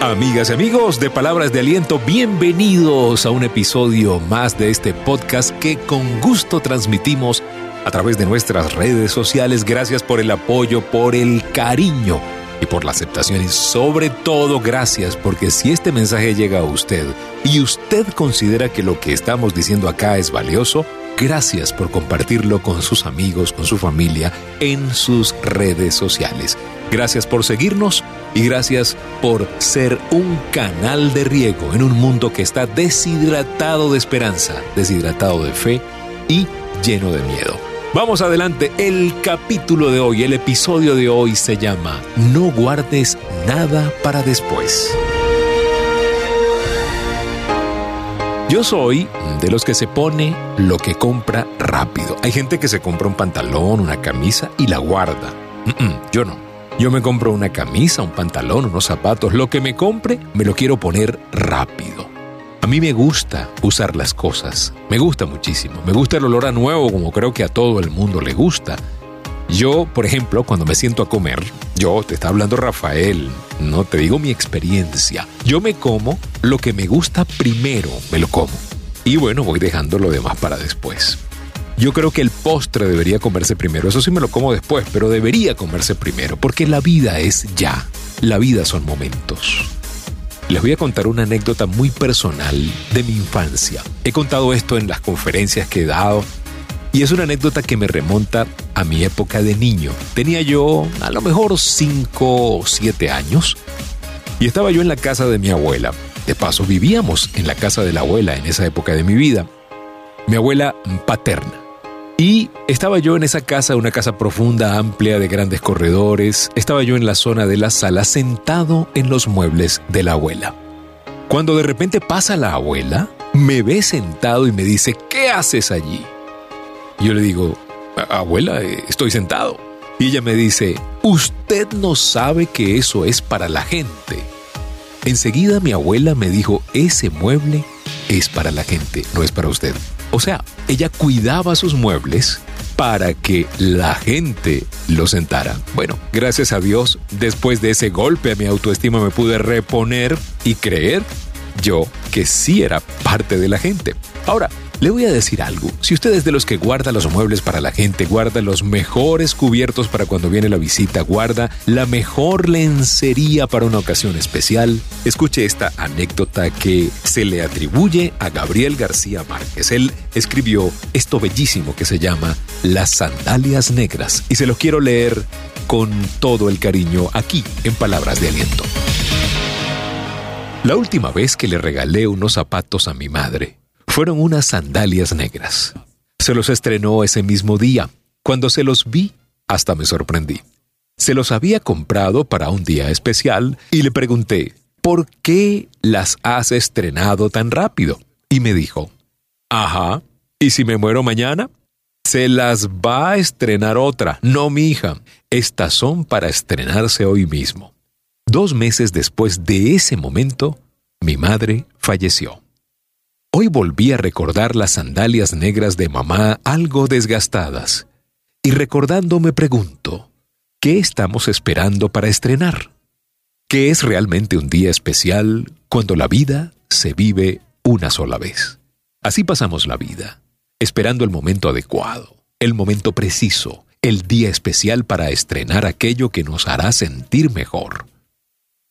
Amigas y amigos de Palabras de Aliento, bienvenidos a un episodio más de este podcast que con gusto transmitimos a través de nuestras redes sociales. Gracias por el apoyo, por el cariño y por la aceptación y sobre todo gracias porque si este mensaje llega a usted y usted considera que lo que estamos diciendo acá es valioso, gracias por compartirlo con sus amigos, con su familia, en sus redes sociales. Gracias por seguirnos y gracias por ser un canal de riego en un mundo que está deshidratado de esperanza, deshidratado de fe y lleno de miedo. Vamos adelante, el capítulo de hoy, el episodio de hoy se llama No guardes nada para después. Yo soy de los que se pone lo que compra rápido. Hay gente que se compra un pantalón, una camisa y la guarda. yo no. Yo me compro una camisa, un pantalón, unos zapatos, lo que me compre, me lo quiero poner rápido. A mí me gusta usar las cosas, me gusta muchísimo, me gusta el olor a nuevo como creo que a todo el mundo le gusta. Yo, por ejemplo, cuando me siento a comer, yo te está hablando Rafael, no te digo mi experiencia, yo me como lo que me gusta primero, me lo como. Y bueno, voy dejando lo demás para después. Yo creo que el postre debería comerse primero. Eso sí me lo como después, pero debería comerse primero, porque la vida es ya. La vida son momentos. Les voy a contar una anécdota muy personal de mi infancia. He contado esto en las conferencias que he dado y es una anécdota que me remonta a mi época de niño. Tenía yo a lo mejor 5 o 7 años y estaba yo en la casa de mi abuela. De paso, vivíamos en la casa de la abuela en esa época de mi vida. Mi abuela paterna. Y estaba yo en esa casa, una casa profunda, amplia, de grandes corredores. Estaba yo en la zona de la sala, sentado en los muebles de la abuela. Cuando de repente pasa la abuela, me ve sentado y me dice, ¿qué haces allí? Yo le digo, abuela, eh, estoy sentado. Y ella me dice, usted no sabe que eso es para la gente. Enseguida mi abuela me dijo, ese mueble es para la gente, no es para usted. O sea, ella cuidaba sus muebles para que la gente lo sentara. Bueno, gracias a Dios, después de ese golpe a mi autoestima me pude reponer y creer yo que sí era parte de la gente. Ahora, le voy a decir algo. Si usted es de los que guarda los muebles para la gente, guarda los mejores cubiertos para cuando viene la visita, guarda la mejor lencería para una ocasión especial, escuche esta anécdota que se le atribuye a Gabriel García Márquez. Él escribió esto bellísimo que se llama Las sandalias negras y se lo quiero leer con todo el cariño aquí en Palabras de Aliento. La última vez que le regalé unos zapatos a mi madre, fueron unas sandalias negras. Se los estrenó ese mismo día. Cuando se los vi, hasta me sorprendí. Se los había comprado para un día especial y le pregunté, ¿por qué las has estrenado tan rápido? Y me dijo, ajá, ¿y si me muero mañana? Se las va a estrenar otra, no mi hija. Estas son para estrenarse hoy mismo. Dos meses después de ese momento, mi madre falleció. Hoy volví a recordar las sandalias negras de mamá algo desgastadas, y recordando me pregunto, ¿qué estamos esperando para estrenar? ¿Qué es realmente un día especial cuando la vida se vive una sola vez? Así pasamos la vida, esperando el momento adecuado, el momento preciso, el día especial para estrenar aquello que nos hará sentir mejor.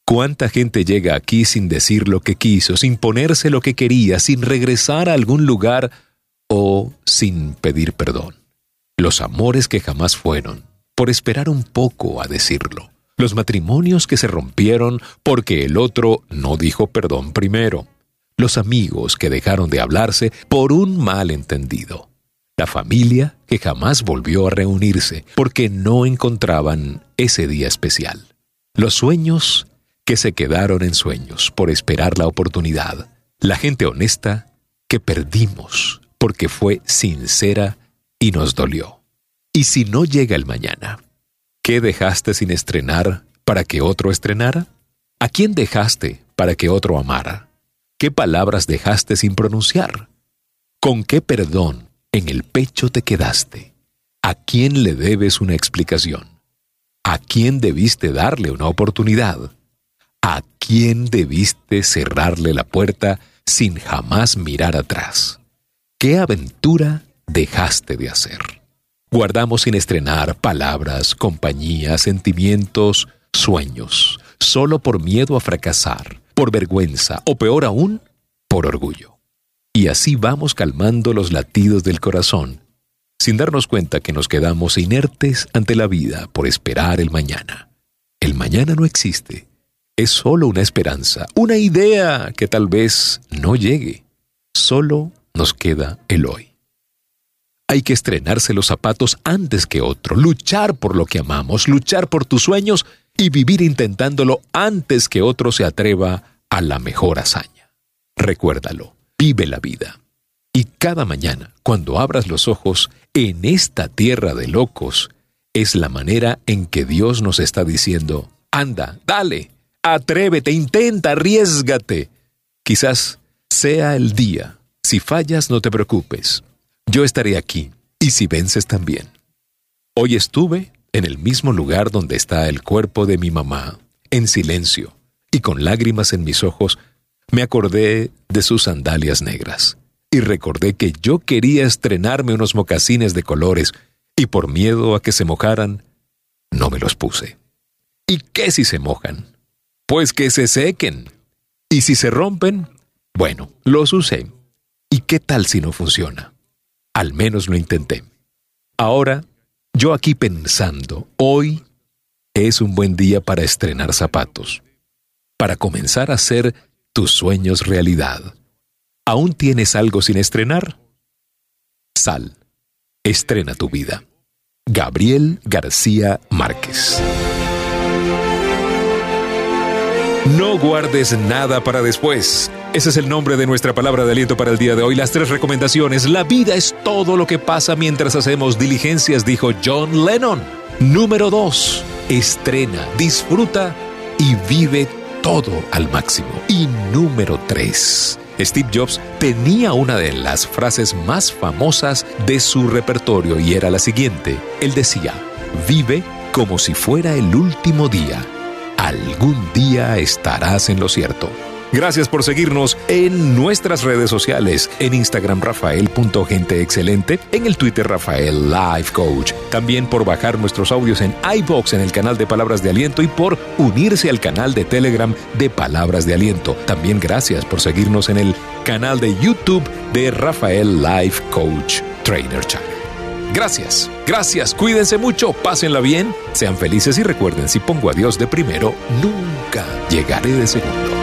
¿Cuánta gente llega aquí sin decir lo que quiso, sin ponerse lo que quería, sin regresar a algún lugar o sin pedir perdón? Los amores que jamás fueron, por esperar un poco a decirlo. Los matrimonios que se rompieron porque el otro no dijo perdón primero. Los amigos que dejaron de hablarse por un malentendido. La familia que jamás volvió a reunirse porque no encontraban ese día especial. Los sueños que se quedaron en sueños por esperar la oportunidad. La gente honesta que perdimos porque fue sincera y nos dolió. ¿Y si no llega el mañana? ¿Qué dejaste sin estrenar para que otro estrenara? ¿A quién dejaste para que otro amara? ¿Qué palabras dejaste sin pronunciar? ¿Con qué perdón en el pecho te quedaste? ¿A quién le debes una explicación? ¿A quién debiste darle una oportunidad? ¿A quién debiste cerrarle la puerta sin jamás mirar atrás? ¿Qué aventura dejaste de hacer? Guardamos sin estrenar palabras, compañías, sentimientos, sueños, solo por miedo a fracasar, por vergüenza o peor aún, por orgullo. Y así vamos calmando los latidos del corazón, sin darnos cuenta que nos quedamos inertes ante la vida por esperar el mañana. El mañana no existe, es solo una esperanza, una idea que tal vez no llegue. Solo nos queda el hoy. Hay que estrenarse los zapatos antes que otro, luchar por lo que amamos, luchar por tus sueños y vivir intentándolo antes que otro se atreva a la mejor hazaña. Recuérdalo, vive la vida. Y cada mañana, cuando abras los ojos en esta tierra de locos, es la manera en que Dios nos está diciendo, anda, dale, atrévete, intenta, arriesgate. Quizás sea el día. Si fallas, no te preocupes. Yo estaré aquí, y si vences también. Hoy estuve en el mismo lugar donde está el cuerpo de mi mamá, en silencio, y con lágrimas en mis ojos, me acordé de sus sandalias negras, y recordé que yo quería estrenarme unos mocasines de colores, y por miedo a que se mojaran, no me los puse. ¿Y qué si se mojan? Pues que se sequen. Y si se rompen, bueno, los usé. ¿Y qué tal si no funciona? Al menos lo intenté. Ahora yo aquí pensando, hoy es un buen día para estrenar zapatos, para comenzar a hacer tus sueños realidad. ¿Aún tienes algo sin estrenar? Sal, estrena tu vida. Gabriel García Márquez. No guardes nada para después. Ese es el nombre de nuestra palabra de aliento para el día de hoy. Las tres recomendaciones. La vida es todo lo que pasa mientras hacemos diligencias, dijo John Lennon. Número dos. Estrena, disfruta y vive todo al máximo. Y número tres. Steve Jobs tenía una de las frases más famosas de su repertorio y era la siguiente. Él decía, vive como si fuera el último día algún día estarás en lo cierto. Gracias por seguirnos en nuestras redes sociales, en Instagram rafael.genteexcelente, en el Twitter Rafael Life Coach, también por bajar nuestros audios en iBox en el canal de Palabras de Aliento y por unirse al canal de Telegram de Palabras de Aliento. También gracias por seguirnos en el canal de YouTube de Rafael Life Coach Trainer Channel. Gracias, gracias, cuídense mucho, pásenla bien, sean felices y recuerden, si pongo a Dios de primero, nunca llegaré de segundo.